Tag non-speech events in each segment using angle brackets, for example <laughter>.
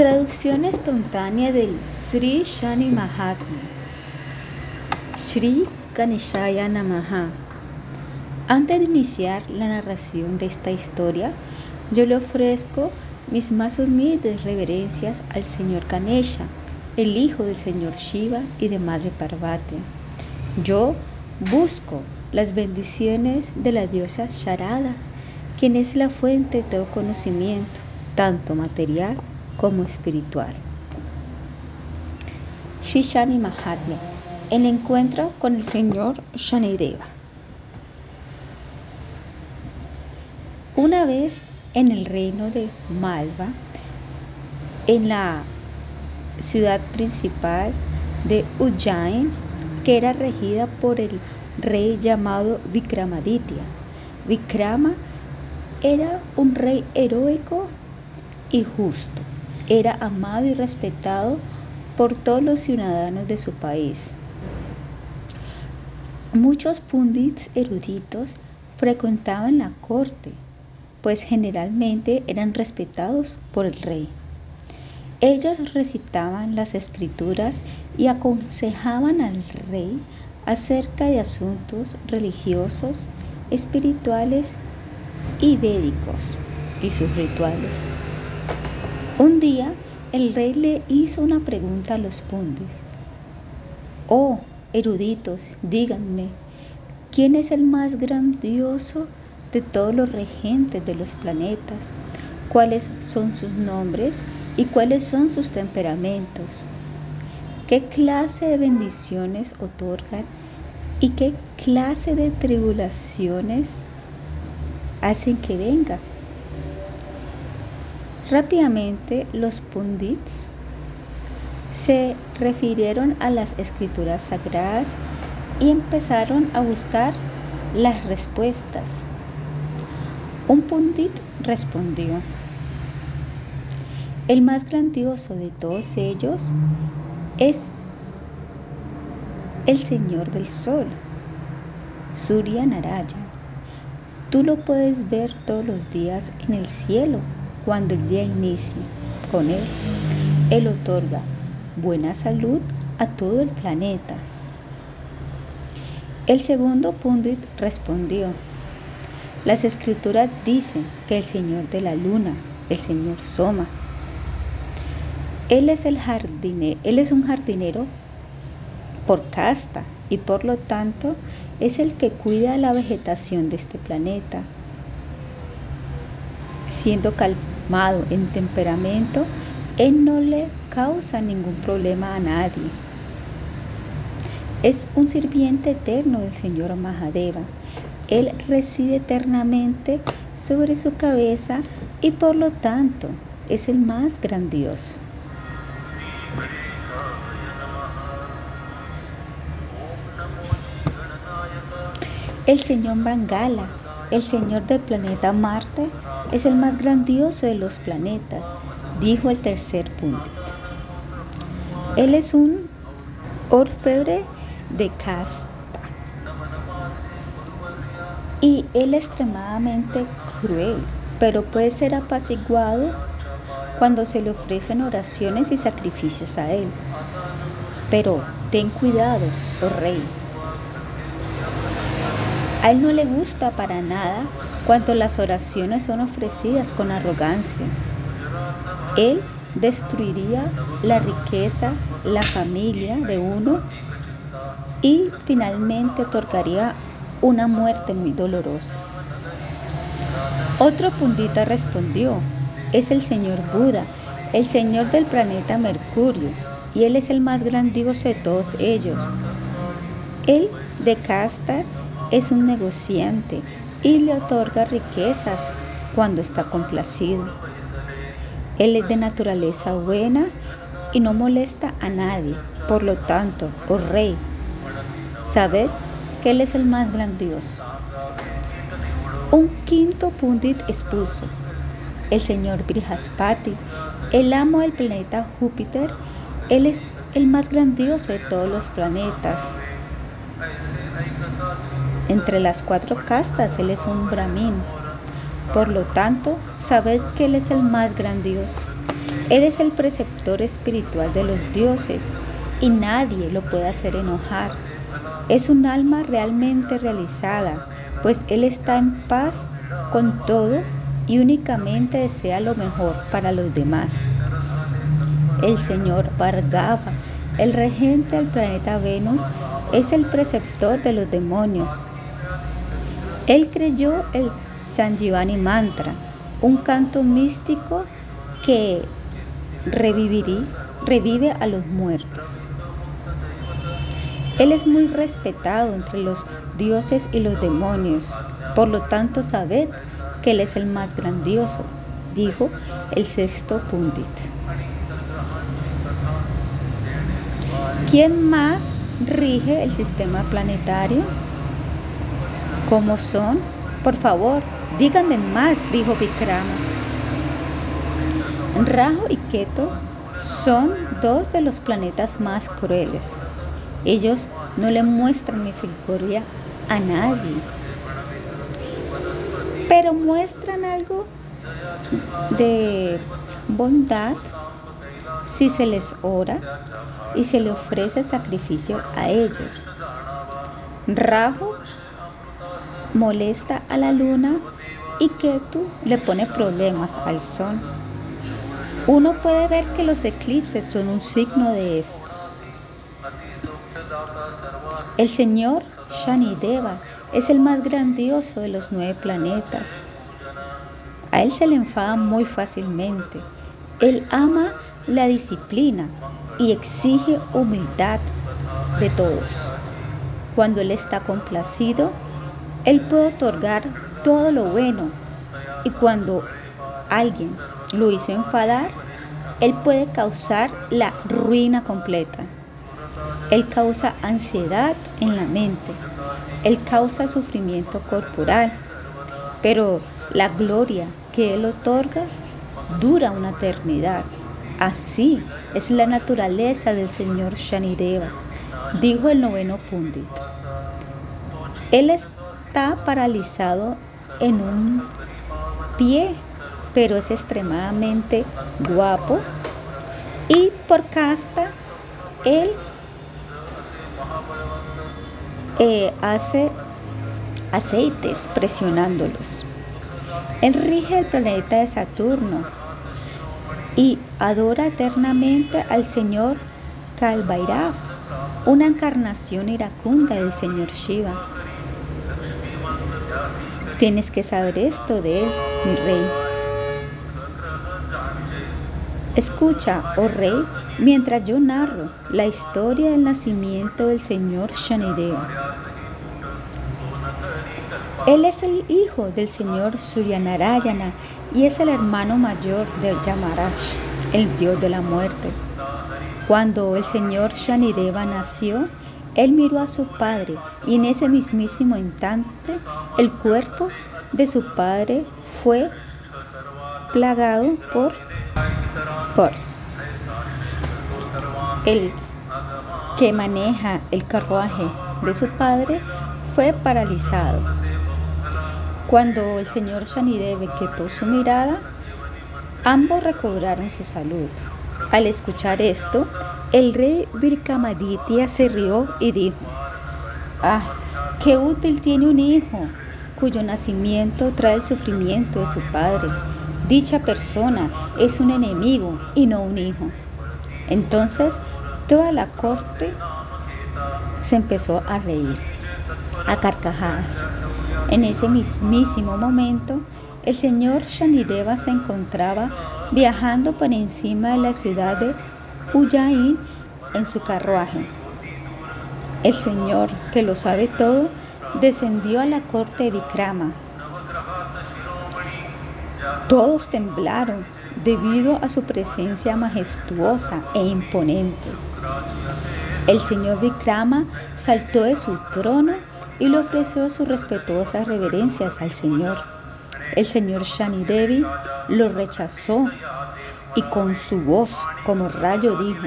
Traducción espontánea del Sri Shani Mahatma. Sri Ganeshaya Namaha. Antes de iniciar la narración de esta historia, yo le ofrezco mis más humildes reverencias al señor Ganesha, el hijo del señor Shiva y de Madre Parvati. Yo busco las bendiciones de la diosa Sharada, quien es la fuente de todo conocimiento, tanto material como espiritual. Shishani Mahatma, el encuentro con el señor Shanideva. Una vez en el reino de Malva, en la ciudad principal de Ujjain, que era regida por el rey llamado Vikramaditya. Vikrama era un rey heroico y justo. Era amado y respetado por todos los ciudadanos de su país. Muchos pundits eruditos frecuentaban la corte, pues generalmente eran respetados por el rey. Ellos recitaban las escrituras y aconsejaban al rey acerca de asuntos religiosos, espirituales y védicos y sus rituales. Un día el rey le hizo una pregunta a los pundis. Oh, eruditos, díganme, ¿quién es el más grandioso de todos los regentes de los planetas? ¿Cuáles son sus nombres? y cuáles son sus temperamentos, qué clase de bendiciones otorgan y qué clase de tribulaciones hacen que venga. Rápidamente los pundits se refirieron a las escrituras sagradas y empezaron a buscar las respuestas. Un pundit respondió, el más grandioso de todos ellos es el Señor del Sol, Surya Narayan. Tú lo puedes ver todos los días en el cielo cuando el día inicia. Con él, él otorga buena salud a todo el planeta. El segundo Pundit respondió, las escrituras dicen que el Señor de la Luna, el Señor Soma, él es el él es un jardinero por casta y por lo tanto es el que cuida la vegetación de este planeta. Siendo en temperamento, él no le causa ningún problema a nadie. Es un sirviente eterno del Señor Mahadeva. Él reside eternamente sobre su cabeza y por lo tanto es el más grandioso. El señor Mangala, el señor del planeta Marte, es el más grandioso de los planetas, dijo el tercer punto. Él es un orfebre de casta y él es extremadamente cruel, pero puede ser apaciguado cuando se le ofrecen oraciones y sacrificios a él. Pero ten cuidado, oh rey, a él no le gusta para nada cuando las oraciones son ofrecidas con arrogancia. Él destruiría la riqueza, la familia de uno y finalmente otorgaría una muerte muy dolorosa. Otro pundita respondió, es el señor Buda, el señor del planeta Mercurio, y él es el más grandioso de todos ellos. Él de casta es un negociante y le otorga riquezas cuando está complacido. Él es de naturaleza buena y no molesta a nadie. Por lo tanto, oh rey, sabed que Él es el más grandioso. Un quinto pundit expuso, el señor Brihaspati, el amo del planeta Júpiter, Él es el más grandioso de todos los planetas. Entre las cuatro castas Él es un brahmin. Por lo tanto, sabed que Él es el más grandioso. Él es el preceptor espiritual de los dioses y nadie lo puede hacer enojar. Es un alma realmente realizada, pues Él está en paz con todo y únicamente desea lo mejor para los demás. El señor Bhargava, el regente del planeta Venus, es el preceptor de los demonios. Él creyó el Sanjivani Mantra, un canto místico que revive a los muertos. Él es muy respetado entre los dioses y los demonios. Por lo tanto, sabed que Él es el más grandioso, dijo el sexto Pundit. ¿Quién más rige el sistema planetario? ¿Cómo son? Por favor, díganme más, dijo Vikrama. Rajo y Keto son dos de los planetas más crueles. Ellos no le muestran misericordia a nadie, pero muestran algo de bondad si se les ora y se le ofrece sacrificio a ellos. Rajo molesta a la luna y Ketu le pone problemas al sol. Uno puede ver que los eclipses son un signo de esto. El señor Shanideva es el más grandioso de los nueve planetas. A él se le enfada muy fácilmente. Él ama la disciplina y exige humildad de todos. Cuando él está complacido, él puede otorgar todo lo bueno. Y cuando alguien lo hizo enfadar, él puede causar la ruina completa. Él causa ansiedad en la mente. Él causa sufrimiento corporal. Pero la gloria que Él otorga dura una eternidad. Así es la naturaleza del Señor Shanideva, dijo el noveno Pundit. Él está paralizado en un pie, pero es extremadamente guapo y por casta él eh, hace aceites presionándolos. Él rige el planeta de Saturno y adora eternamente al Señor Kalbairav, una encarnación iracunda del Señor Shiva. Tienes que saber esto de él, mi rey. Escucha, oh rey, mientras yo narro la historia del nacimiento del señor Shanideva. Él es el hijo del señor Suryanarayana y es el hermano mayor del Yamaraj, el dios de la muerte. Cuando el señor Shanideva nació, él miró a su padre y en ese mismísimo instante el cuerpo de su padre fue plagado por Horse. El que maneja el carruaje de su padre fue paralizado. Cuando el señor Shanideve quitó su mirada, ambos recobraron su salud. Al escuchar esto, el rey Virkamaditya se rió y dijo, ah, qué útil tiene un hijo cuyo nacimiento trae el sufrimiento de su padre. Dicha persona es un enemigo y no un hijo. Entonces toda la corte se empezó a reír, a carcajadas. En ese mismísimo momento, el señor Shandideva se encontraba viajando por encima de la ciudad de Ujjain en su carruaje. El señor, que lo sabe todo, descendió a la corte de Vikrama. Todos temblaron debido a su presencia majestuosa e imponente. El señor Vikrama saltó de su trono y le ofreció sus respetuosas reverencias al Señor. El señor Shani Devi lo rechazó y con su voz como rayo dijo,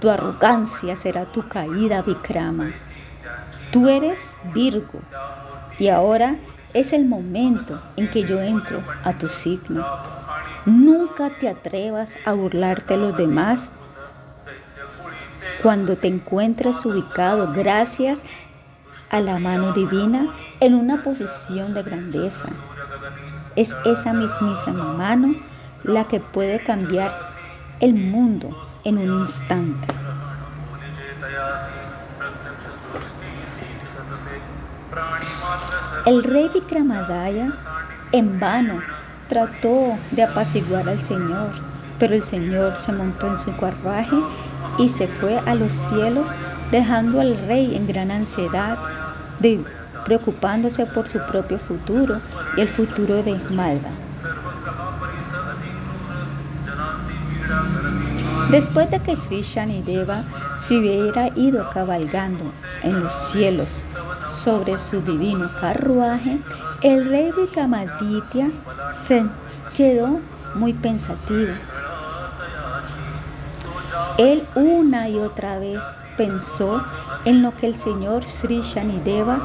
tu arrogancia será tu caída, Vikrama. Tú eres Virgo y ahora es el momento en que yo entro a tu signo. Nunca te atrevas a burlarte de los demás cuando te encuentres ubicado gracias a la mano divina en una posición de grandeza. Es esa mismísima mano la que puede cambiar el mundo en un instante. El rey Vikramadaya en vano trató de apaciguar al Señor, pero el Señor se montó en su carruaje y se fue a los cielos, dejando al rey en gran ansiedad, preocupándose por su propio futuro y el futuro de Malva. Después de que Sri Deva se hubiera ido cabalgando en los cielos sobre su divino carruaje, el rey Vikramaditya se quedó muy pensativo. Él una y otra vez pensó en lo que el señor Sri Shanideva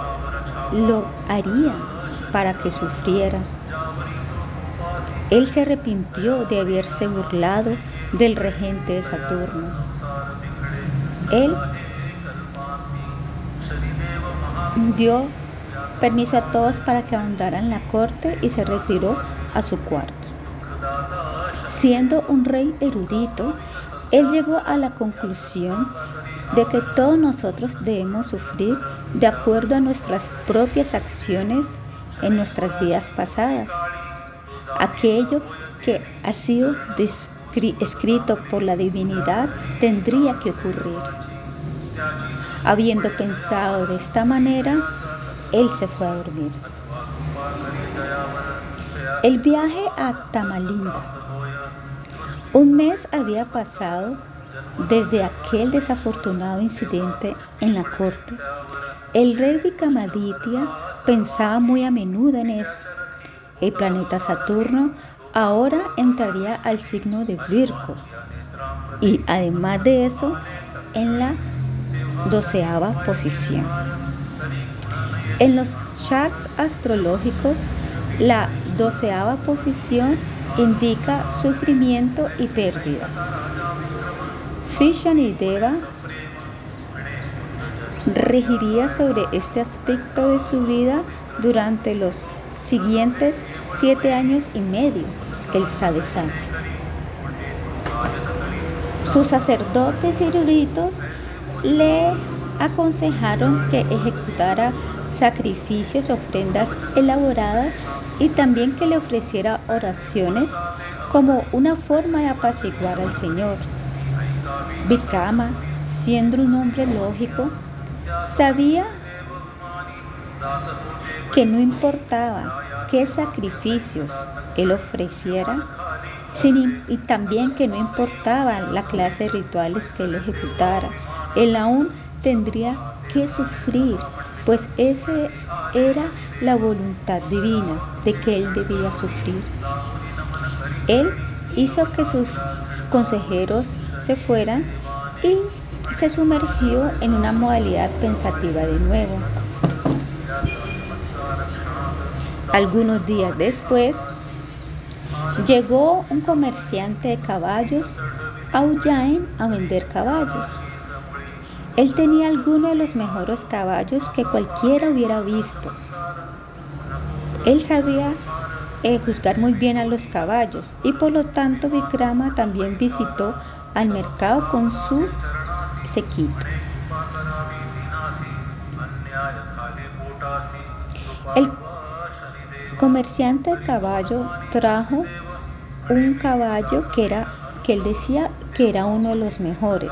lo haría para que sufriera. Él se arrepintió de haberse burlado del regente Saturno. Él dio permiso a todos para que abandonaran la corte y se retiró a su cuarto. Siendo un rey erudito, él llegó a la conclusión de que todos nosotros debemos sufrir de acuerdo a nuestras propias acciones en nuestras vidas pasadas. Aquello que ha sido escrito por la divinidad tendría que ocurrir. Habiendo pensado de esta manera, él se fue a dormir. El viaje a Tamalinda. Un mes había pasado desde aquel desafortunado incidente en la corte. El rey Vikramaditya pensaba muy a menudo en eso. El planeta Saturno ahora entraría al signo de Virgo y además de eso en la doceava posición. En los charts astrológicos, la doceava posición indica sufrimiento y pérdida. Sri Shanideva regiría sobre este aspecto de su vida durante los siguientes siete años y medio, el Sadesat. Sus sacerdotes y eruditos le aconsejaron que ejecutara sacrificios, ofrendas elaboradas y también que le ofreciera oraciones como una forma de apaciguar al Señor. Vikrama, siendo un hombre lógico, sabía que no importaba qué sacrificios él ofreciera, y también que no importaba la clase de rituales que él ejecutara, él aún tendría que sufrir, pues esa era la voluntad divina de que él debía sufrir. Él hizo que sus consejeros se fueran y se sumergió en una modalidad pensativa de nuevo. Algunos días después, llegó un comerciante de caballos a Ujain a vender caballos. Él tenía algunos de los mejores caballos que cualquiera hubiera visto. Él sabía eh, juzgar muy bien a los caballos y por lo tanto Vikrama también visitó al mercado con su sequito. El comerciante de caballo trajo un caballo que era que él decía que era uno de los mejores.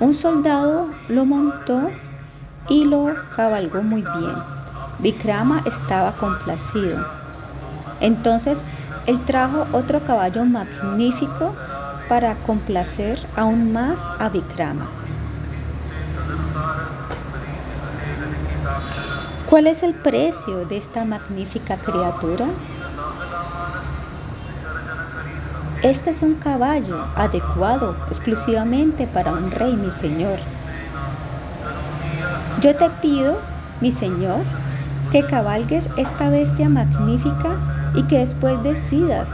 Un soldado lo montó y lo cabalgó muy bien. Vikrama estaba complacido. Entonces él trajo otro caballo magnífico para complacer aún más a Vikrama. ¿Cuál es el precio de esta magnífica criatura? Este es un caballo adecuado exclusivamente para un rey, mi señor. Yo te pido, mi señor, que cabalgues esta bestia magnífica y que después decidas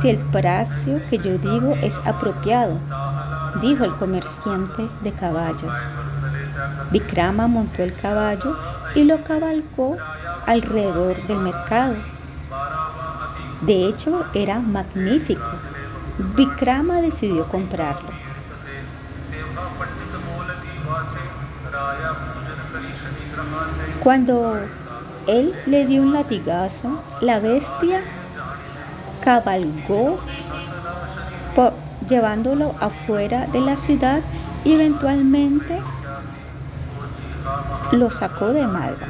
si el precio que yo digo es apropiado, dijo el comerciante de caballos. Vikrama montó el caballo y lo cabalgó alrededor del mercado. De hecho, era magnífico. Vikrama decidió comprarlo. Cuando él le dio un latigazo, la bestia cabalgó llevándolo afuera de la ciudad y eventualmente lo sacó de Malva.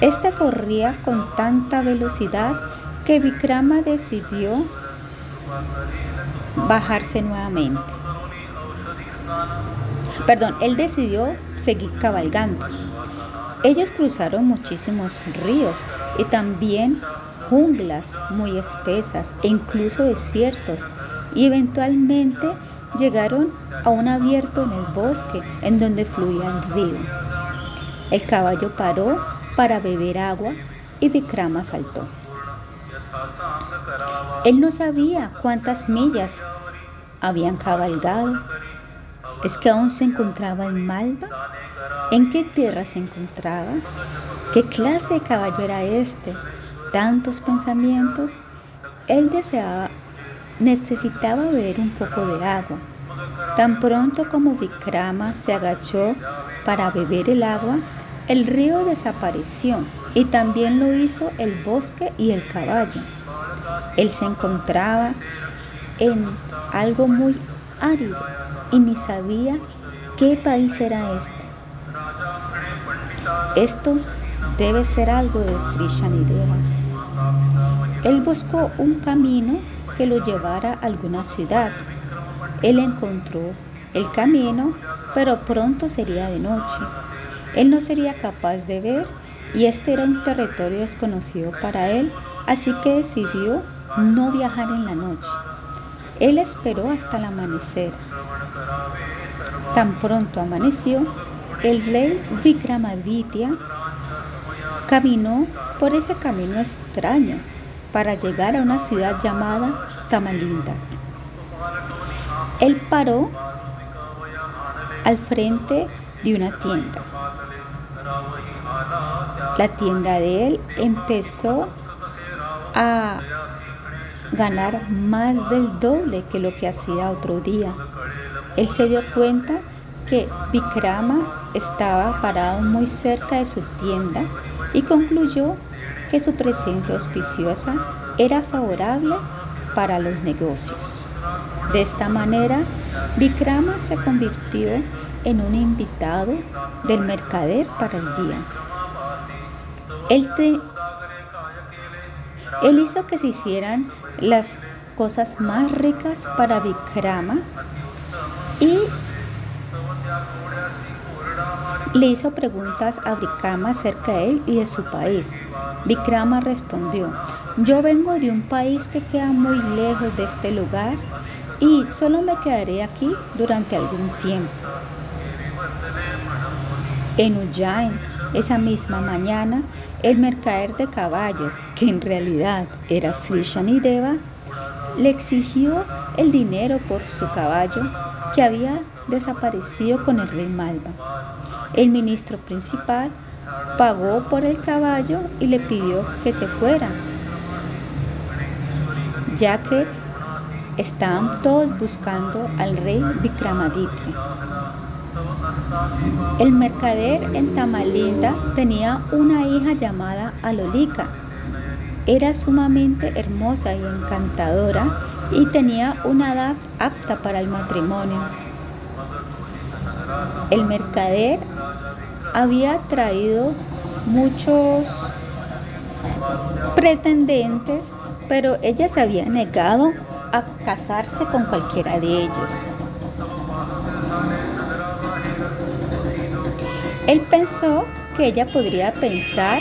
Este corría con tanta velocidad que Vikrama decidió bajarse nuevamente. Perdón, él decidió seguir cabalgando. Ellos cruzaron muchísimos ríos y también junglas muy espesas e incluso desiertos y eventualmente llegaron a un abierto en el bosque en donde fluía el río. El caballo paró para beber agua y Vikrama saltó. Él no sabía cuántas millas habían cabalgado. ¿Es que aún se encontraba en Malva? ¿En qué tierra se encontraba? ¿Qué clase de caballo era este? Tantos pensamientos. Él deseaba, necesitaba beber un poco de agua. Tan pronto como Vikrama se agachó para beber el agua, el río desapareció y también lo hizo el bosque y el caballo. Él se encontraba en algo muy árido y ni sabía qué país era este. Esto debe ser algo de Sri Shanideva. Él buscó un camino que lo llevara a alguna ciudad. Él encontró el camino, pero pronto sería de noche. Él no sería capaz de ver y este era un territorio desconocido para él, así que decidió no viajar en la noche. Él esperó hasta el amanecer. Tan pronto amaneció, el rey Vikramaditya caminó por ese camino extraño para llegar a una ciudad llamada Tamalinda. Él paró al frente de una tienda. La tienda de él empezó a ganar más del doble que lo que hacía otro día. Él se dio cuenta que Vikrama estaba parado muy cerca de su tienda y concluyó que su presencia auspiciosa era favorable para los negocios. De esta manera, Vikrama se convirtió en un invitado del mercader para el día. Él, él hizo que se hicieran las cosas más ricas para Vikrama y le hizo preguntas a Vikrama acerca de él y de su país. Vikrama respondió, yo vengo de un país que queda muy lejos de este lugar y solo me quedaré aquí durante algún tiempo. En Ujjain, esa misma mañana, el mercader de caballos, que en realidad era Sri Shanideva, le exigió el dinero por su caballo que había desaparecido con el rey Malva. El ministro principal pagó por el caballo y le pidió que se fuera, ya que estaban todos buscando al rey Vikramaditya. El mercader en Tamalinda tenía una hija llamada Alolika. Era sumamente hermosa y encantadora y tenía una edad apta para el matrimonio. El mercader había traído muchos pretendentes, pero ella se había negado a casarse con cualquiera de ellos. Él pensó que ella podría pensar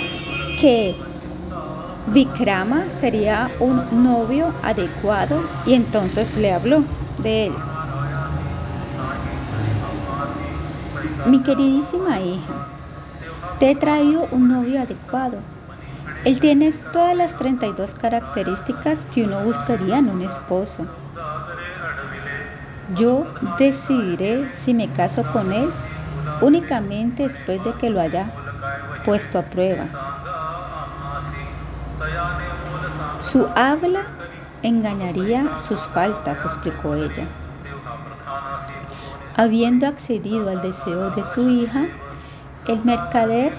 que Vikrama sería un novio adecuado y entonces le habló de él. Mi queridísima hija, te he traído un novio adecuado. Él tiene todas las 32 características que uno buscaría en un esposo. Yo decidiré si me caso con él únicamente después de que lo haya puesto a prueba. Su habla engañaría sus faltas, explicó ella. Habiendo accedido al deseo de su hija, el mercader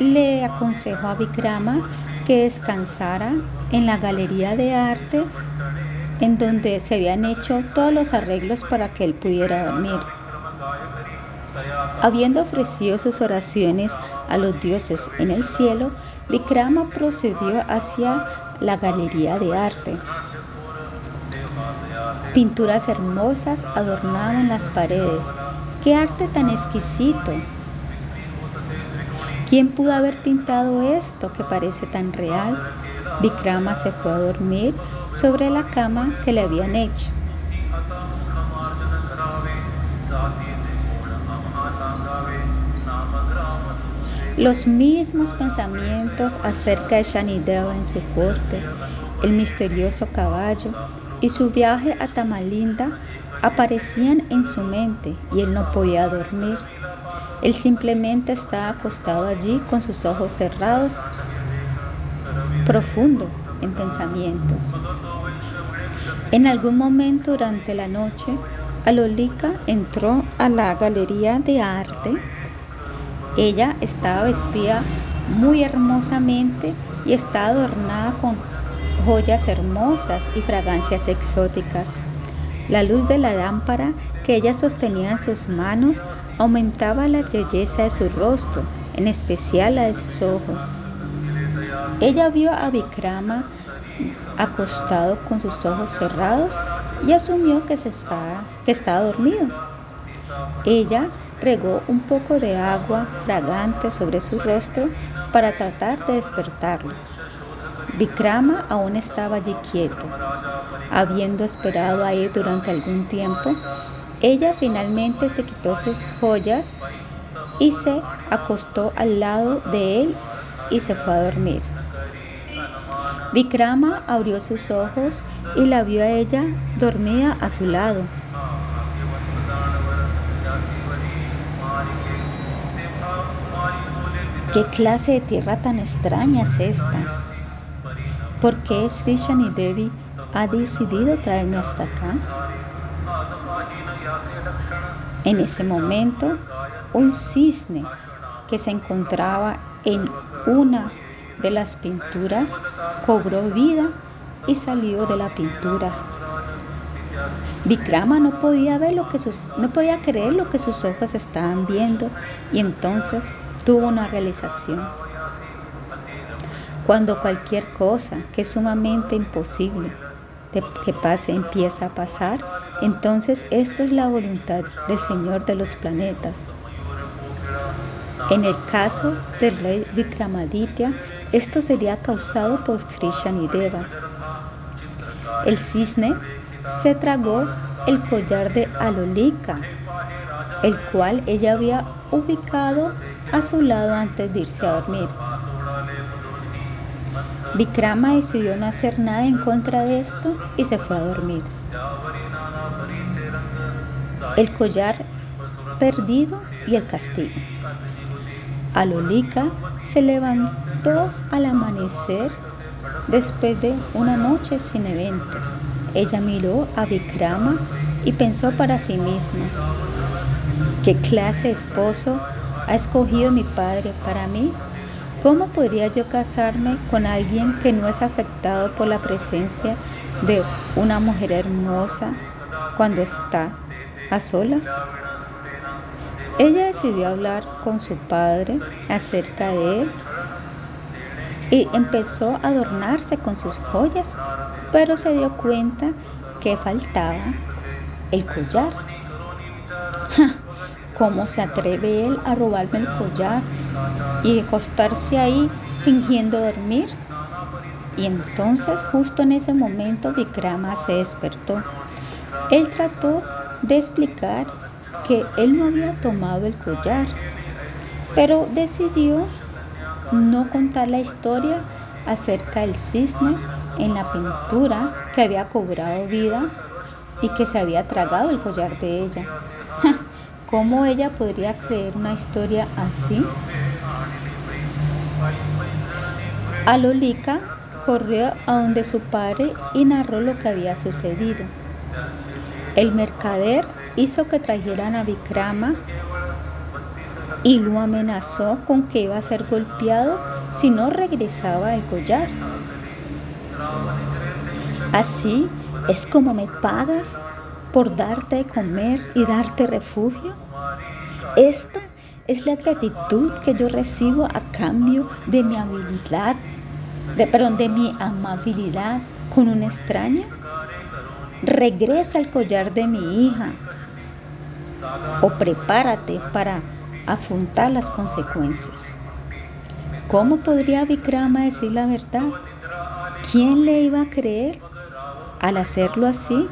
le aconsejó a Vikrama que descansara en la galería de arte en donde se habían hecho todos los arreglos para que él pudiera dormir. Habiendo ofrecido sus oraciones a los dioses en el cielo, Vikrama procedió hacia la galería de arte. Pinturas hermosas adornaban las paredes. ¡Qué arte tan exquisito! ¿Quién pudo haber pintado esto que parece tan real? Vikrama se fue a dormir sobre la cama que le habían hecho. Los mismos pensamientos acerca de Shanideva en su corte, el misterioso caballo y su viaje a Tamalinda aparecían en su mente y él no podía dormir. Él simplemente estaba acostado allí con sus ojos cerrados, profundo en pensamientos. En algún momento durante la noche, Alolika entró a la galería de arte. Ella estaba vestida muy hermosamente y estaba adornada con joyas hermosas y fragancias exóticas. La luz de la lámpara que ella sostenía en sus manos aumentaba la belleza de su rostro, en especial la de sus ojos. Ella vio a Vikrama acostado con sus ojos cerrados y asumió que, se estaba, que estaba dormido. Ella regó un poco de agua fragante sobre su rostro para tratar de despertarlo. Vikrama aún estaba allí quieto. Habiendo esperado a él durante algún tiempo, ella finalmente se quitó sus joyas y se acostó al lado de él y se fue a dormir. Vikrama abrió sus ojos y la vio a ella dormida a su lado. ¿Qué clase de tierra tan extraña es esta? ¿Por qué Sri Shani Devi ha decidido traerme hasta acá? En ese momento, un cisne que se encontraba en una de las pinturas cobró vida y salió de la pintura. Vikrama no podía ver lo que sus, no podía creer lo que sus ojos estaban viendo y entonces tuvo una realización. Cuando cualquier cosa que es sumamente imposible que pase empieza a pasar, entonces esto es la voluntad del Señor de los planetas. En el caso del rey Vikramaditya, esto sería causado por Sri Shanideva. El cisne se tragó el collar de Alolika, el cual ella había ubicado a su lado antes de irse a dormir. Vikrama decidió no hacer nada en contra de esto y se fue a dormir. El collar perdido y el castigo. Alolika se levantó al amanecer después de una noche sin eventos. Ella miró a Vikrama y pensó para sí misma, ¿qué clase de esposo ha escogido mi padre para mí? ¿Cómo podría yo casarme con alguien que no es afectado por la presencia de una mujer hermosa cuando está a solas? Ella decidió hablar con su padre acerca de él y empezó a adornarse con sus joyas, pero se dio cuenta que faltaba el collar. <laughs> ¿Cómo se atreve él a robarme el collar y acostarse ahí fingiendo dormir? Y entonces justo en ese momento Vikrama se despertó. Él trató de explicar que él no había tomado el collar, pero decidió no contar la historia acerca del cisne en la pintura que había cobrado vida y que se había tragado el collar de ella. ¿Cómo ella podría creer una historia así? Alolika corrió a donde su padre y narró lo que había sucedido. El mercader hizo que trajeran a Vikrama y lo amenazó con que iba a ser golpeado si no regresaba el collar. Así es como me pagas por darte de comer y darte refugio. Esta es la gratitud que yo recibo a cambio de mi habilidad perdón, de mi amabilidad con una extraña? Regresa el collar de mi hija o prepárate para afrontar las consecuencias. ¿Cómo podría Vikrama decir la verdad? ¿Quién le iba a creer? Al hacerlo así,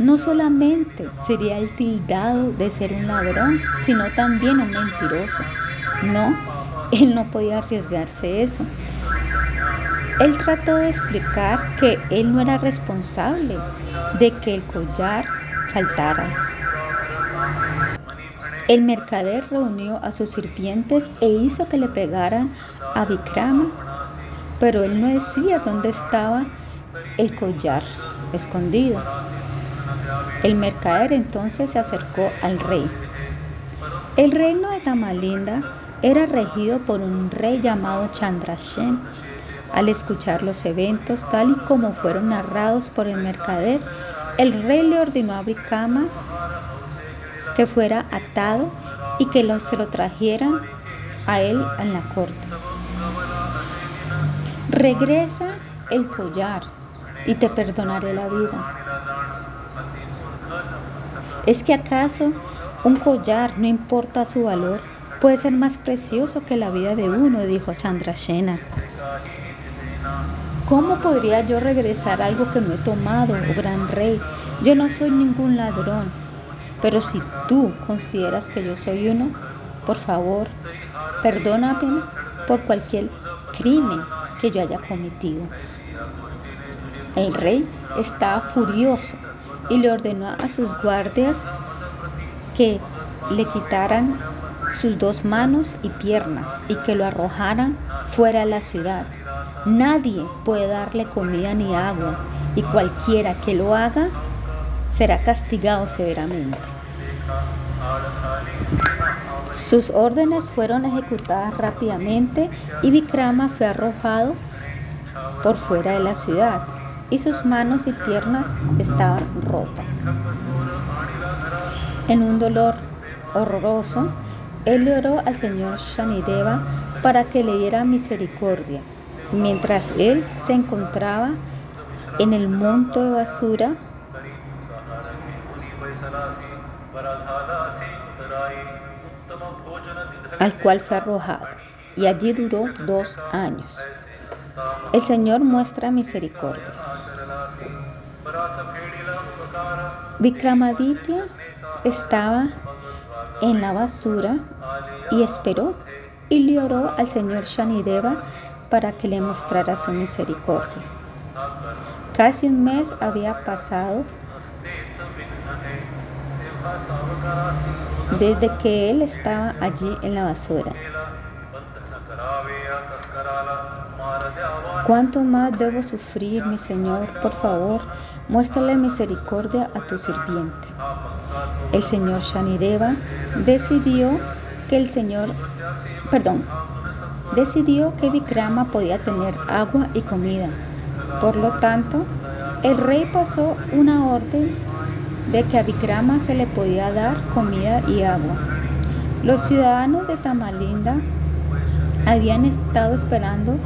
no solamente sería el tildado de ser un ladrón, sino también un mentiroso. No, él no podía arriesgarse eso. Él trató de explicar que él no era responsable de que el collar faltara. El mercader reunió a sus sirvientes e hizo que le pegaran a Vikrama, pero él no decía dónde estaba el collar escondido. El mercader entonces se acercó al rey. El reino de Tamalinda era regido por un rey llamado Chandrasen al escuchar los eventos tal y como fueron narrados por el mercader, el rey le ordenó a Bricama que fuera atado y que se lo trajeran a él en la corte. Regresa el collar y te perdonaré la vida. ¿Es que acaso un collar, no importa su valor, puede ser más precioso que la vida de uno? dijo Chandrasena. ¿Cómo podría yo regresar algo que no he tomado, oh gran rey? Yo no soy ningún ladrón. Pero si tú consideras que yo soy uno, por favor, perdóname por cualquier crimen que yo haya cometido. El rey estaba furioso y le ordenó a sus guardias que le quitaran sus dos manos y piernas y que lo arrojaran fuera de la ciudad. Nadie puede darle comida ni agua y cualquiera que lo haga será castigado severamente. Sus órdenes fueron ejecutadas rápidamente y Vikrama fue arrojado por fuera de la ciudad y sus manos y piernas estaban rotas. En un dolor horroroso, él oró al señor Shanideva para que le diera misericordia mientras él se encontraba en el monte de basura al cual fue arrojado, y allí duró dos años. El Señor muestra misericordia. Vikramaditya estaba en la basura y esperó y le oró al Señor Shanideva para que le mostrara su misericordia. Casi un mes había pasado desde que él estaba allí en la basura. ¿Cuánto más debo sufrir, mi Señor? Por favor, muéstrale misericordia a tu sirviente. El Señor Shanideva decidió que el Señor, perdón, decidió que Vikrama podía tener agua y comida. Por lo tanto, el rey pasó una orden de que a Vikrama se le podía dar comida y agua. Los ciudadanos de Tamalinda habían estado esperando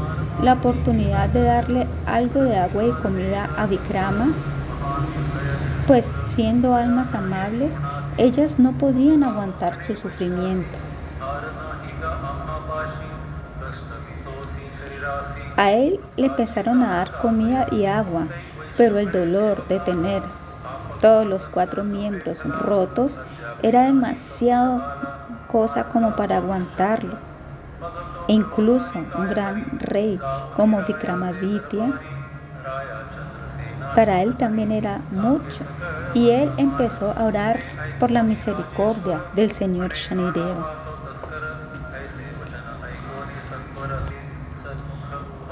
la oportunidad de darle algo de agua y comida a Vikrama, pues siendo almas amables, ellas no podían aguantar su sufrimiento. A él le empezaron a dar comida y agua, pero el dolor de tener todos los cuatro miembros rotos era demasiado cosa como para aguantarlo. E incluso un gran rey como Vikramaditya, para él también era mucho. Y él empezó a orar por la misericordia del Señor Shanideva.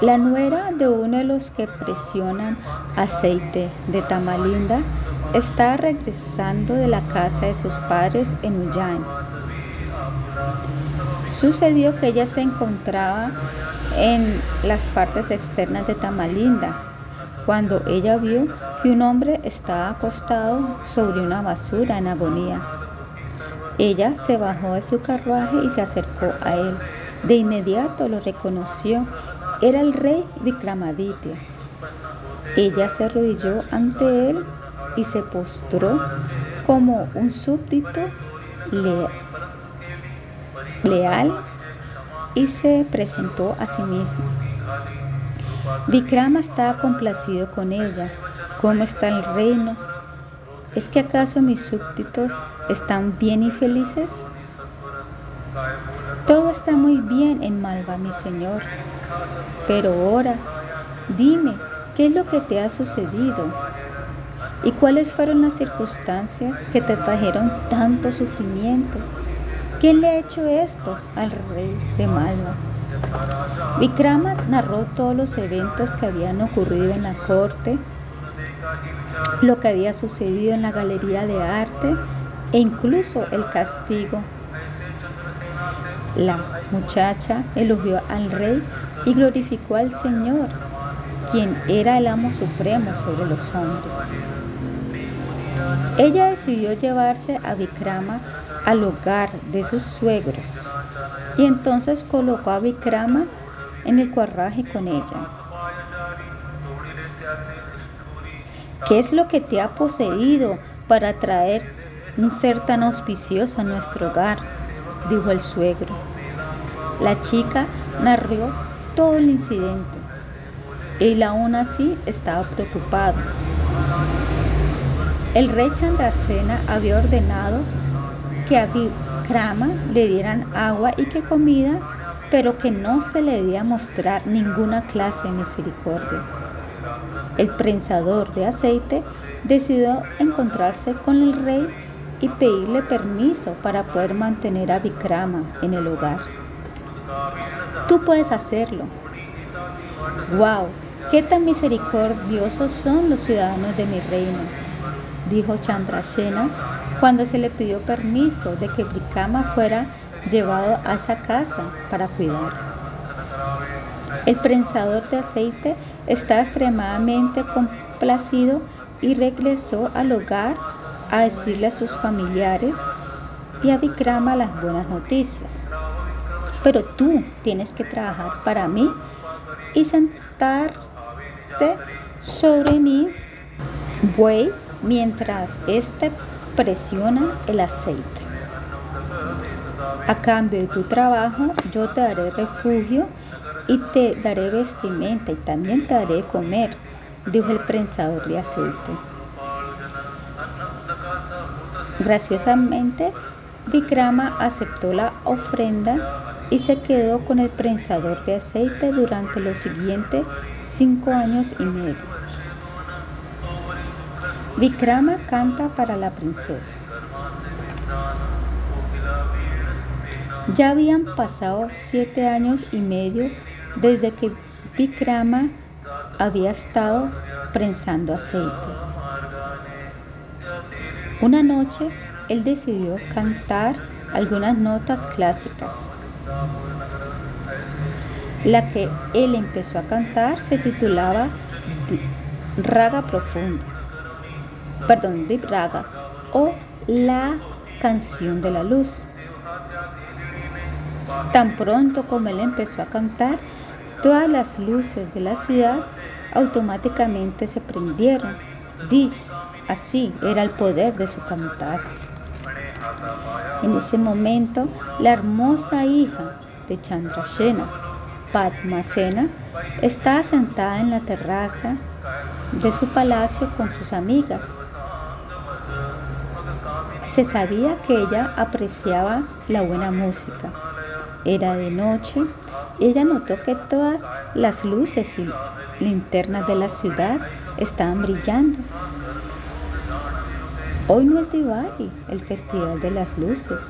La nuera de uno de los que presionan aceite de Tamalinda está regresando de la casa de sus padres en Ujjain. Sucedió que ella se encontraba en las partes externas de Tamalinda cuando ella vio que un hombre estaba acostado sobre una basura en agonía. Ella se bajó de su carruaje y se acercó a él. De inmediato lo reconoció. Era el rey Vikramaditya. Ella se arrodilló ante él y se postró como un súbdito leal y se presentó a sí mismo. Vikrama estaba complacido con ella. ¿Cómo está el reino? ¿Es que acaso mis súbditos están bien y felices? Todo está muy bien en Malva, mi señor. Pero ahora, dime, ¿qué es lo que te ha sucedido? ¿Y cuáles fueron las circunstancias que te trajeron tanto sufrimiento? ¿Quién le ha hecho esto al rey de Malva? Vikrama narró todos los eventos que habían ocurrido en la corte, lo que había sucedido en la galería de arte e incluso el castigo. La muchacha elogió al rey y glorificó al Señor, quien era el amo supremo sobre los hombres. Ella decidió llevarse a Vikrama al hogar de sus suegros y entonces colocó a Vikrama en el cuarraje con ella. ¿Qué es lo que te ha poseído para traer un ser tan auspicioso a nuestro hogar? dijo el suegro. La chica narró todo el incidente. Él aún así estaba preocupado. El rey Chandasena había ordenado que a Vikrama le dieran agua y que comida pero que no se le debía mostrar ninguna clase de misericordia. El prensador de aceite decidió encontrarse con el rey y pedirle permiso para poder mantener a Vikrama en el hogar. Tú puedes hacerlo. ¡Wow! ¡Qué tan misericordiosos son los ciudadanos de mi reino! Dijo Chandrasena cuando se le pidió permiso de que Vikrama fuera llevado a esa casa para cuidar. El prensador de aceite está extremadamente complacido y regresó al hogar a decirle a sus familiares y a Vikrama las buenas noticias. Pero tú tienes que trabajar para mí y sentarte sobre mi buey mientras éste presiona el aceite. A cambio de tu trabajo, yo te daré refugio y te daré vestimenta y también te daré comer, dijo el prensador de aceite. Graciosamente, Vikrama aceptó la ofrenda y se quedó con el prensador de aceite durante los siguientes cinco años y medio. Vikrama canta para la princesa. Ya habían pasado siete años y medio desde que Vikrama había estado prensando aceite. Una noche él decidió cantar algunas notas clásicas. La que él empezó a cantar se titulaba Raga Profundo, perdón, Deep Raga, o La canción de la luz. Tan pronto como él empezó a cantar, todas las luces de la ciudad automáticamente se prendieron. Dish, así era el poder de su cantar. En ese momento, la hermosa hija de Chandrasena, Padmasena, estaba sentada en la terraza de su palacio con sus amigas. Se sabía que ella apreciaba la buena música era de noche ella notó que todas las luces y linternas de la ciudad estaban brillando. Hoy no es Diwali, el festival de las luces,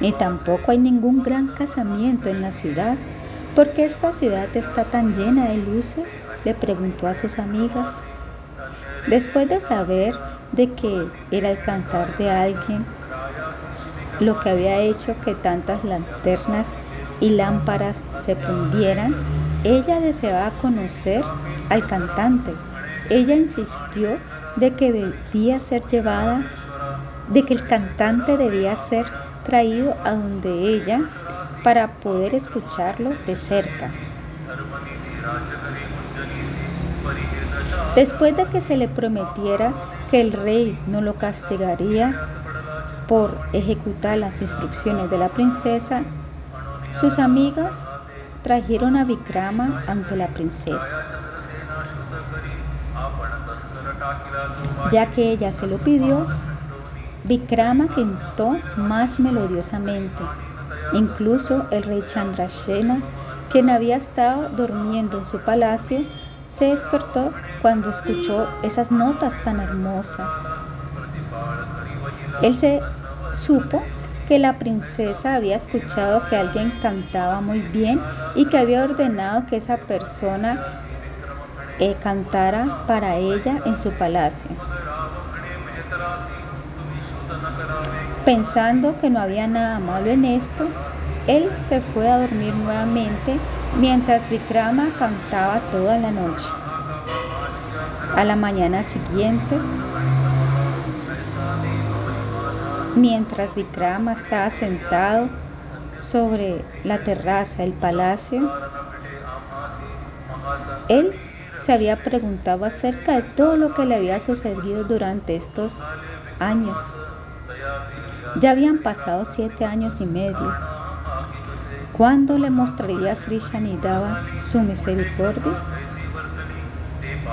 ni tampoco hay ningún gran casamiento en la ciudad. ¿Por qué esta ciudad está tan llena de luces? le preguntó a sus amigas. Después de saber de que era el cantar de alguien lo que había hecho que tantas lanternas y lámparas se prendieran, ella deseaba conocer al cantante. Ella insistió de que debía ser llevada, de que el cantante debía ser traído a donde ella para poder escucharlo de cerca. Después de que se le prometiera que el rey no lo castigaría por ejecutar las instrucciones de la princesa, sus amigas trajeron a Vikrama ante la princesa. Ya que ella se lo pidió, Vikrama cantó más melodiosamente. Incluso el rey Chandrasena, quien había estado durmiendo en su palacio, se despertó cuando escuchó esas notas tan hermosas. Él se supo que la princesa había escuchado que alguien cantaba muy bien y que había ordenado que esa persona eh, cantara para ella en su palacio. Pensando que no había nada malo en esto, él se fue a dormir nuevamente mientras Vikrama cantaba toda la noche. A la mañana siguiente, mientras Vikrama estaba sentado sobre la terraza del palacio, él se había preguntado acerca de todo lo que le había sucedido durante estos años. Ya habían pasado siete años y medio. ¿Cuándo le mostraría a Sri Shanidava su misericordia?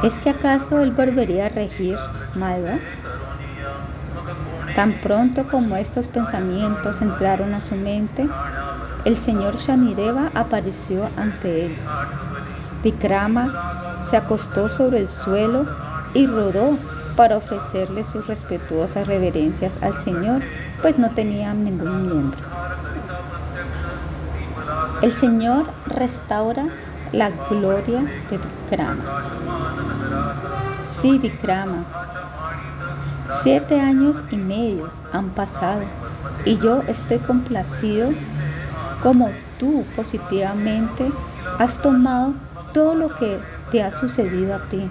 ¿Es que acaso él volvería a regir Madhva? Tan pronto como estos pensamientos entraron a su mente, el señor Shanideva apareció ante él. Vikrama se acostó sobre el suelo y rodó para ofrecerle sus respetuosas reverencias al Señor, pues no tenía ningún miembro. El Señor restaura la gloria de Vikrama. Sí, Vikrama. Siete años y medio han pasado y yo estoy complacido como tú positivamente has tomado todo lo que te ha sucedido a ti.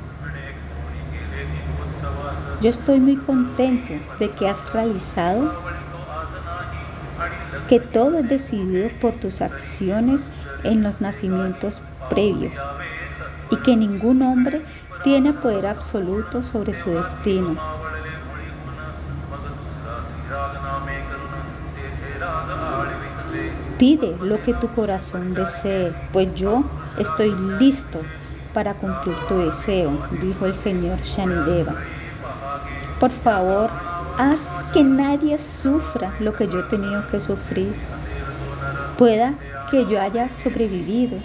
Yo estoy muy contento de que has realizado que todo es decidido por tus acciones en los nacimientos previos y que ningún hombre tiene poder absoluto sobre su destino. Pide lo que tu corazón desee, pues yo estoy listo para cumplir tu deseo, dijo el señor Shanideva. Por favor, haz que nadie sufra lo que yo he tenido que sufrir. Pueda que yo haya sobrevivido,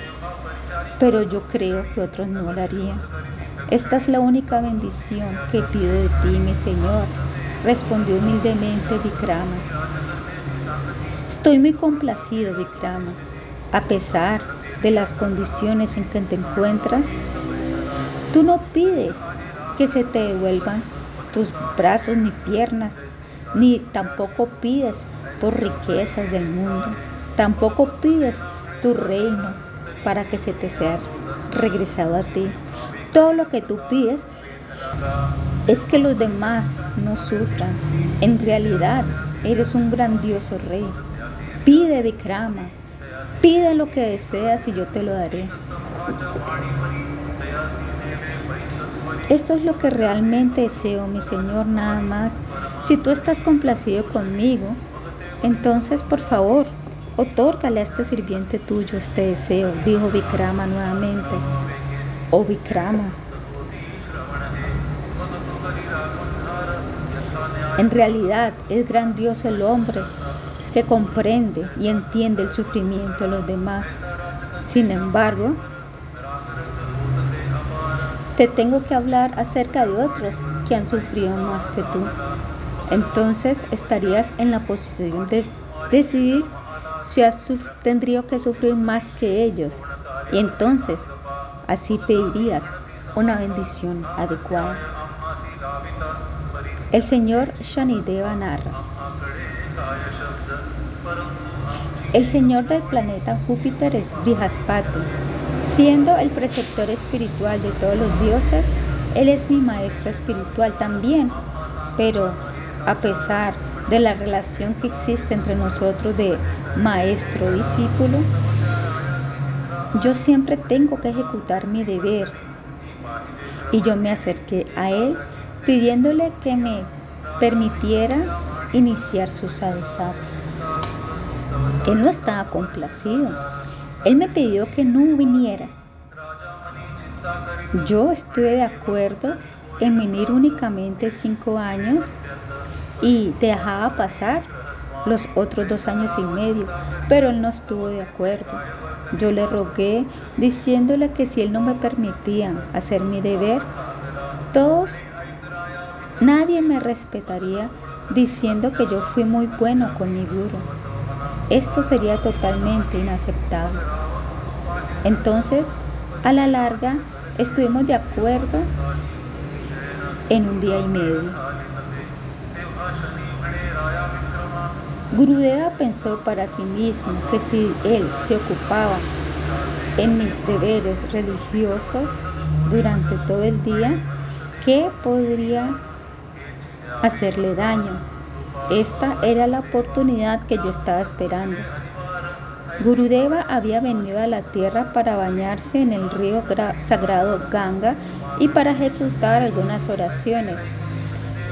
pero yo creo que otros no lo harían. Esta es la única bendición que pido de ti, mi Señor, respondió humildemente Vikrama. Estoy muy complacido, Vikrama, a pesar de las condiciones en que te encuentras. Tú no pides que se te devuelvan tus brazos ni piernas, ni tampoco pides por riquezas del mundo, tampoco pides tu reino para que se te sea regresado a ti. Todo lo que tú pides es que los demás no sufran. En realidad, eres un grandioso rey. Pide Vikrama, pide lo que deseas y yo te lo daré. Esto es lo que realmente deseo, mi Señor, nada más. Si tú estás complacido conmigo, entonces por favor, otórgale a este sirviente tuyo este deseo, dijo Vikrama nuevamente. Oh Vikrama. En realidad es grandioso el hombre que comprende y entiende el sufrimiento de los demás. Sin embargo, te tengo que hablar acerca de otros que han sufrido más que tú. Entonces estarías en la posición de decidir si has tendría que sufrir más que ellos. Y entonces así pedirías una bendición adecuada. El señor Shanideva narra. El señor del planeta Júpiter es Brihaspati. Siendo el preceptor espiritual de todos los dioses, él es mi maestro espiritual también. Pero a pesar de la relación que existe entre nosotros de maestro-discípulo, yo siempre tengo que ejecutar mi deber. Y yo me acerqué a él pidiéndole que me permitiera iniciar su sadhana. Él no estaba complacido. Él me pidió que no viniera. Yo estuve de acuerdo en venir únicamente cinco años y dejaba pasar los otros dos años y medio, pero él no estuvo de acuerdo. Yo le rogué diciéndole que si él no me permitía hacer mi deber, todos, nadie me respetaría diciendo que yo fui muy bueno con mi guru. Esto sería totalmente inaceptable. Entonces, a la larga, estuvimos de acuerdo en un día y medio. Gurudeva pensó para sí mismo que si él se ocupaba en mis deberes religiosos durante todo el día, ¿qué podría hacerle daño? Esta era la oportunidad que yo estaba esperando. Gurudeva había venido a la tierra para bañarse en el río sagrado Ganga y para ejecutar algunas oraciones.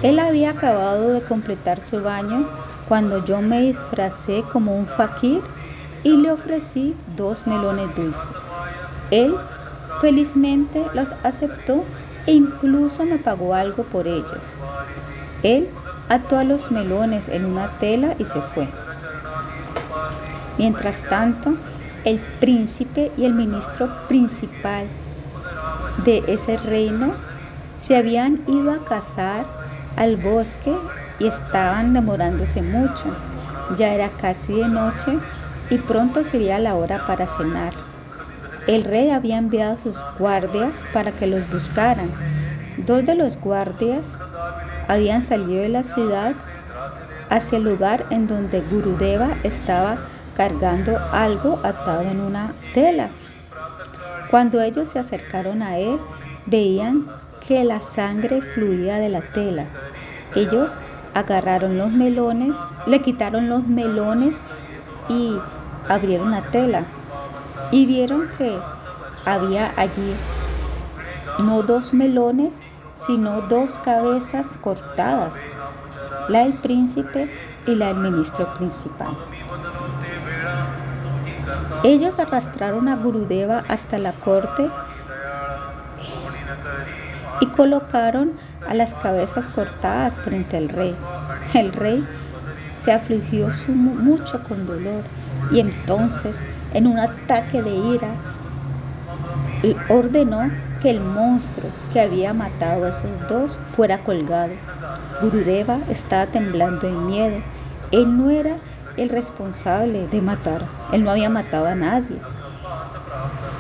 Él había acabado de completar su baño cuando yo me disfracé como un fakir y le ofrecí dos melones dulces. Él felizmente los aceptó e incluso me pagó algo por ellos. Él ató a los melones en una tela y se fue. Mientras tanto, el príncipe y el ministro principal de ese reino se habían ido a cazar al bosque y estaban demorándose mucho. Ya era casi de noche y pronto sería la hora para cenar. El rey había enviado sus guardias para que los buscaran. Dos de los guardias habían salido de la ciudad hacia el lugar en donde Gurudeva estaba cargando algo atado en una tela. Cuando ellos se acercaron a él, veían que la sangre fluía de la tela. Ellos agarraron los melones, le quitaron los melones y abrieron la tela y vieron que había allí no dos melones, sino dos cabezas cortadas, la del príncipe y la del ministro principal. Ellos arrastraron a Gurudeva hasta la corte y colocaron a las cabezas cortadas frente al rey. El rey se afligió mucho con dolor y entonces, en un ataque de ira, ordenó que el monstruo que había matado a esos dos fuera colgado. Gurudeva estaba temblando en miedo. Él no era el responsable de matar. Él no había matado a nadie.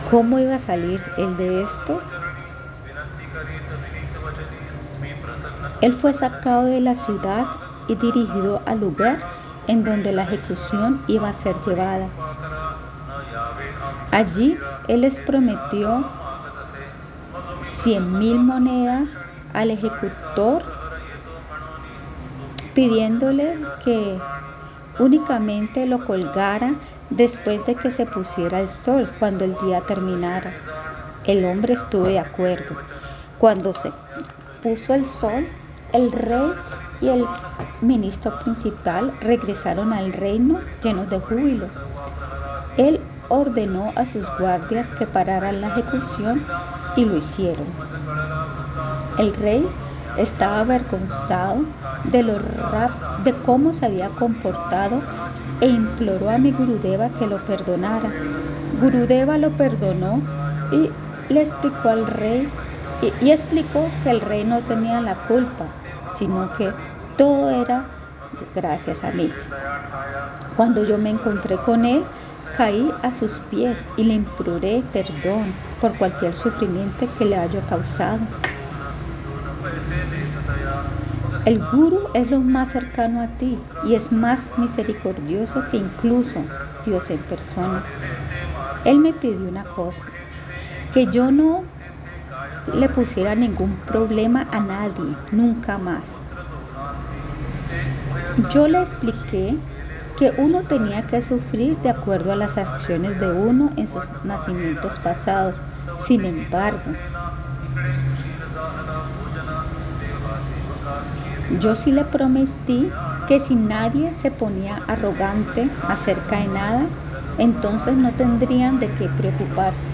¿Cómo iba a salir él de esto? Él fue sacado de la ciudad y dirigido al lugar en donde la ejecución iba a ser llevada. Allí él les prometió cien mil monedas al ejecutor pidiéndole que únicamente lo colgara después de que se pusiera el sol cuando el día terminara. El hombre estuvo de acuerdo. Cuando se puso el sol, el rey y el ministro principal regresaron al reino llenos de júbilo. Él ordenó a sus guardias que pararan la ejecución y lo hicieron. El rey estaba avergonzado de, lo de cómo se había comportado e imploró a mi Gurudeva que lo perdonara. Gurudeva lo perdonó y le explicó al rey y, explicó que el rey no tenía la culpa, sino que todo era gracias a mí. Cuando yo me encontré con él, caí a sus pies y le imploré perdón por cualquier sufrimiento que le haya causado. El guru es lo más cercano a ti y es más misericordioso que incluso Dios en persona. Él me pidió una cosa, que yo no le pusiera ningún problema a nadie, nunca más. Yo le expliqué que uno tenía que sufrir de acuerdo a las acciones de uno en sus nacimientos pasados. Sin embargo, yo sí le prometí que si nadie se ponía arrogante acerca de nada, entonces no tendrían de qué preocuparse.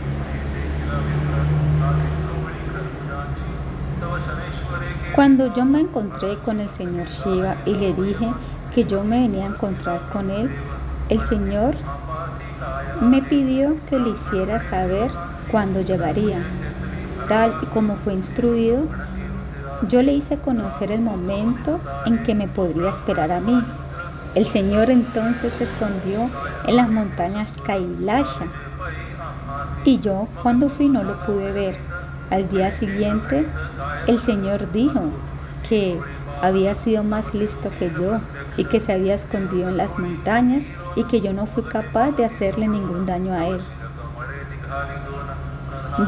Cuando yo me encontré con el señor Shiva y le dije que yo me venía a encontrar con él, el señor me pidió que le hiciera saber cuándo llegaría. Tal y como fue instruido, yo le hice conocer el momento en que me podría esperar a mí. El Señor entonces se escondió en las montañas Kailasha y yo cuando fui no lo pude ver. Al día siguiente el Señor dijo que había sido más listo que yo y que se había escondido en las montañas y que yo no fui capaz de hacerle ningún daño a él.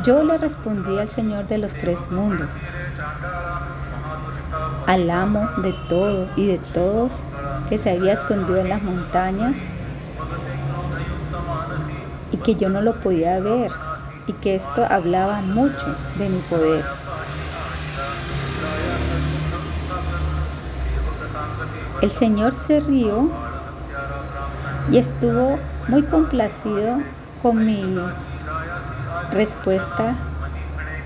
Yo le respondí al Señor de los tres mundos, al amo de todo y de todos que se había escondido en las montañas y que yo no lo podía ver y que esto hablaba mucho de mi poder. El Señor se rió y estuvo muy complacido con mi respuesta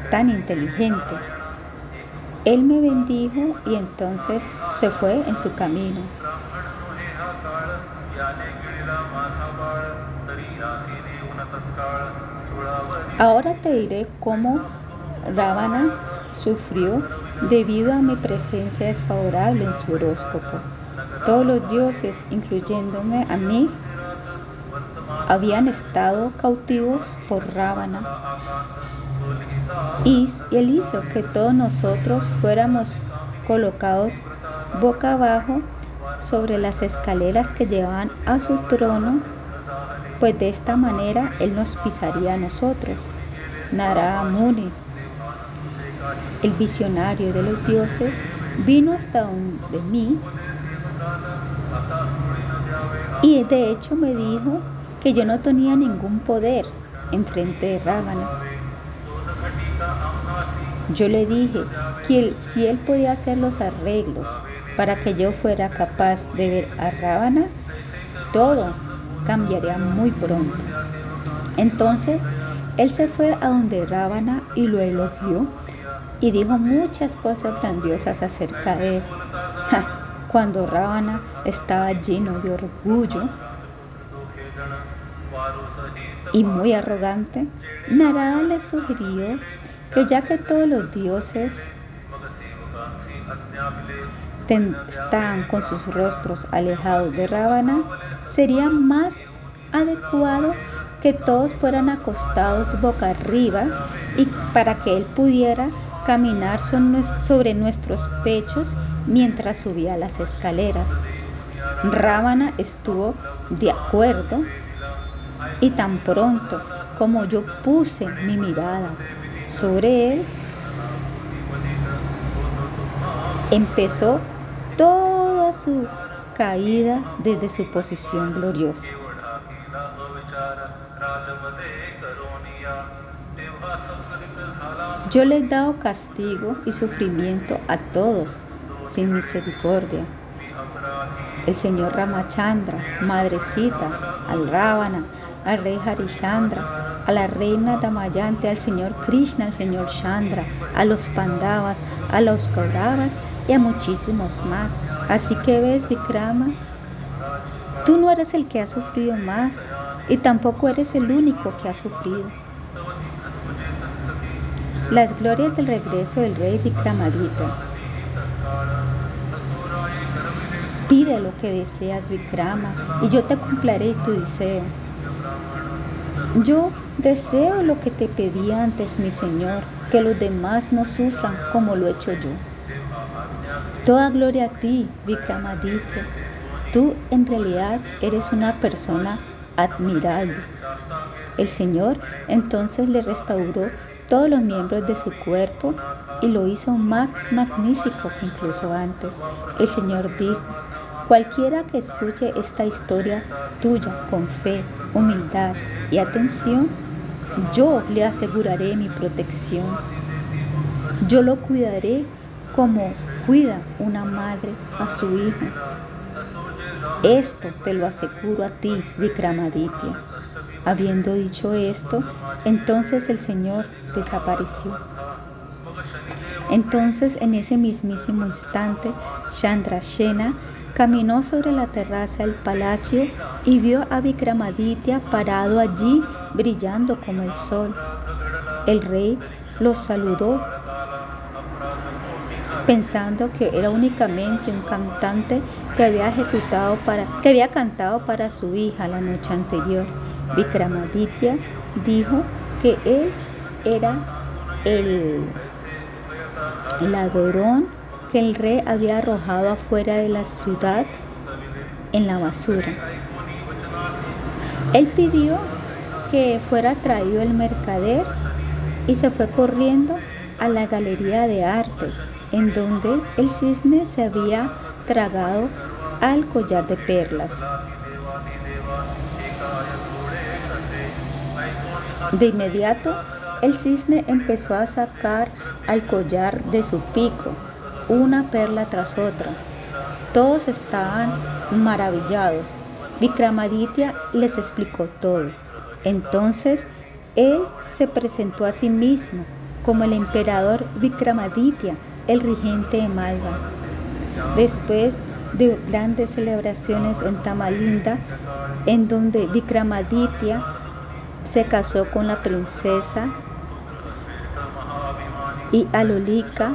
tan inteligente. Él me bendijo y entonces se fue en su camino. Ahora te diré cómo Ravana sufrió debido a mi presencia desfavorable en su horóscopo. Todos los dioses, incluyéndome a mí, habían estado cautivos por Ravana. Y él hizo que todos nosotros fuéramos colocados boca abajo sobre las escaleras que llevaban a su trono, pues de esta manera él nos pisaría a nosotros. Narada Muni, el visionario de los dioses, vino hasta donde mí y de hecho me dijo que yo no tenía ningún poder en frente de Ravana. Yo le dije que si él podía hacer los arreglos para que yo fuera capaz de ver a Ravana, todo cambiaría muy pronto. Entonces, él se fue a donde Ravana y lo elogió y dijo muchas cosas grandiosas acerca de él. Cuando Ravana estaba lleno de orgullo y muy arrogante, Narada le sugirió que ya que todos los dioses están con sus rostros alejados de Ravana, sería más adecuado que todos fueran acostados boca arriba y para que él pudiera caminar sobre nuestros pechos mientras subía las escaleras. Rábana estuvo de acuerdo y tan pronto como yo puse mi mirada sobre él, empezó toda su caída desde su posición gloriosa. Yo les he dado castigo y sufrimiento a todos sin misericordia. El señor Ramachandra, Madrecita, al Ravana, al rey Harishchandra, a la reina Damayante, al señor Krishna, al señor Chandra, a los Pandavas, a los Kauravas y a muchísimos más. Así que ves, Vikrama, tú no eres el que ha sufrido más, y tampoco eres el único que ha sufrido. Las glorias del regreso del rey Vikramadita. Pide lo que deseas, Vikrama, y yo te cumpliré tu deseo. Yo deseo lo que te pedí antes, mi Señor, que los demás no sufran como lo he hecho yo. Toda gloria a ti, Vikramaditya. Tú en realidad eres una persona admirable. El Señor entonces le restauró todos los miembros de su cuerpo y lo hizo más magnífico que incluso antes. El Señor dijo, cualquiera que escuche esta historia tuya con fe, humildad y atención, yo le aseguraré mi protección. Yo lo cuidaré como cuida una madre a su hijo. Esto te lo aseguro a ti, Vikramaditya. Habiendo dicho esto, entonces el Señor desapareció. Entonces en ese mismísimo instante, Chandrasena caminó sobre la terraza del palacio y vio a Vikramaditya parado allí brillando como el sol. El rey lo saludó pensando que era únicamente un cantante que había ejecutado para que había cantado para su hija la noche anterior. Vikramaditya dijo que él era el ladrón que el rey había arrojado afuera de la ciudad en la basura. Él pidió que fuera traído el mercader y se fue corriendo a la galería de arte, en donde el cisne se había tragado al collar de perlas. De inmediato, el cisne empezó a sacar al collar de su pico, una perla tras otra. Todos estaban maravillados. Vikramaditya les explicó todo. Entonces, él se presentó a sí mismo como el emperador Vikramaditya, el regente de Malva. Después de grandes celebraciones en Tamalinda, en donde Vikramaditya se casó con la princesa y Alolika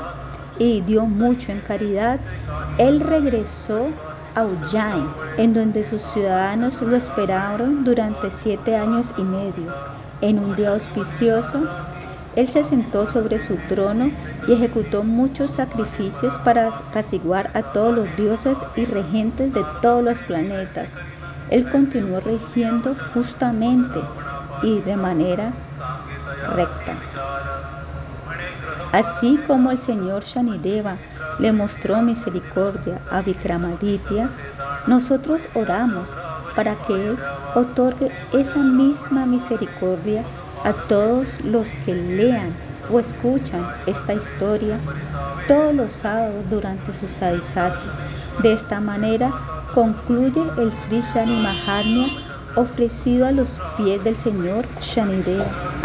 y dio mucho en caridad, él regresó a Ujjain, en donde sus ciudadanos lo esperaron durante siete años y medio. En un día auspicioso, él se sentó sobre su trono y ejecutó muchos sacrificios para apaciguar a todos los dioses y regentes de todos los planetas. Él continuó regiendo justamente y de manera recta. Así como el Señor Shanideva le mostró misericordia a Vikramaditya, nosotros oramos para que Él otorgue esa misma misericordia a todos los que lean o escuchan esta historia todos los sábados durante su sadhisati. De esta manera concluye el Sri Shani Maharnya ofrecido a los pies del Señor Shanideva.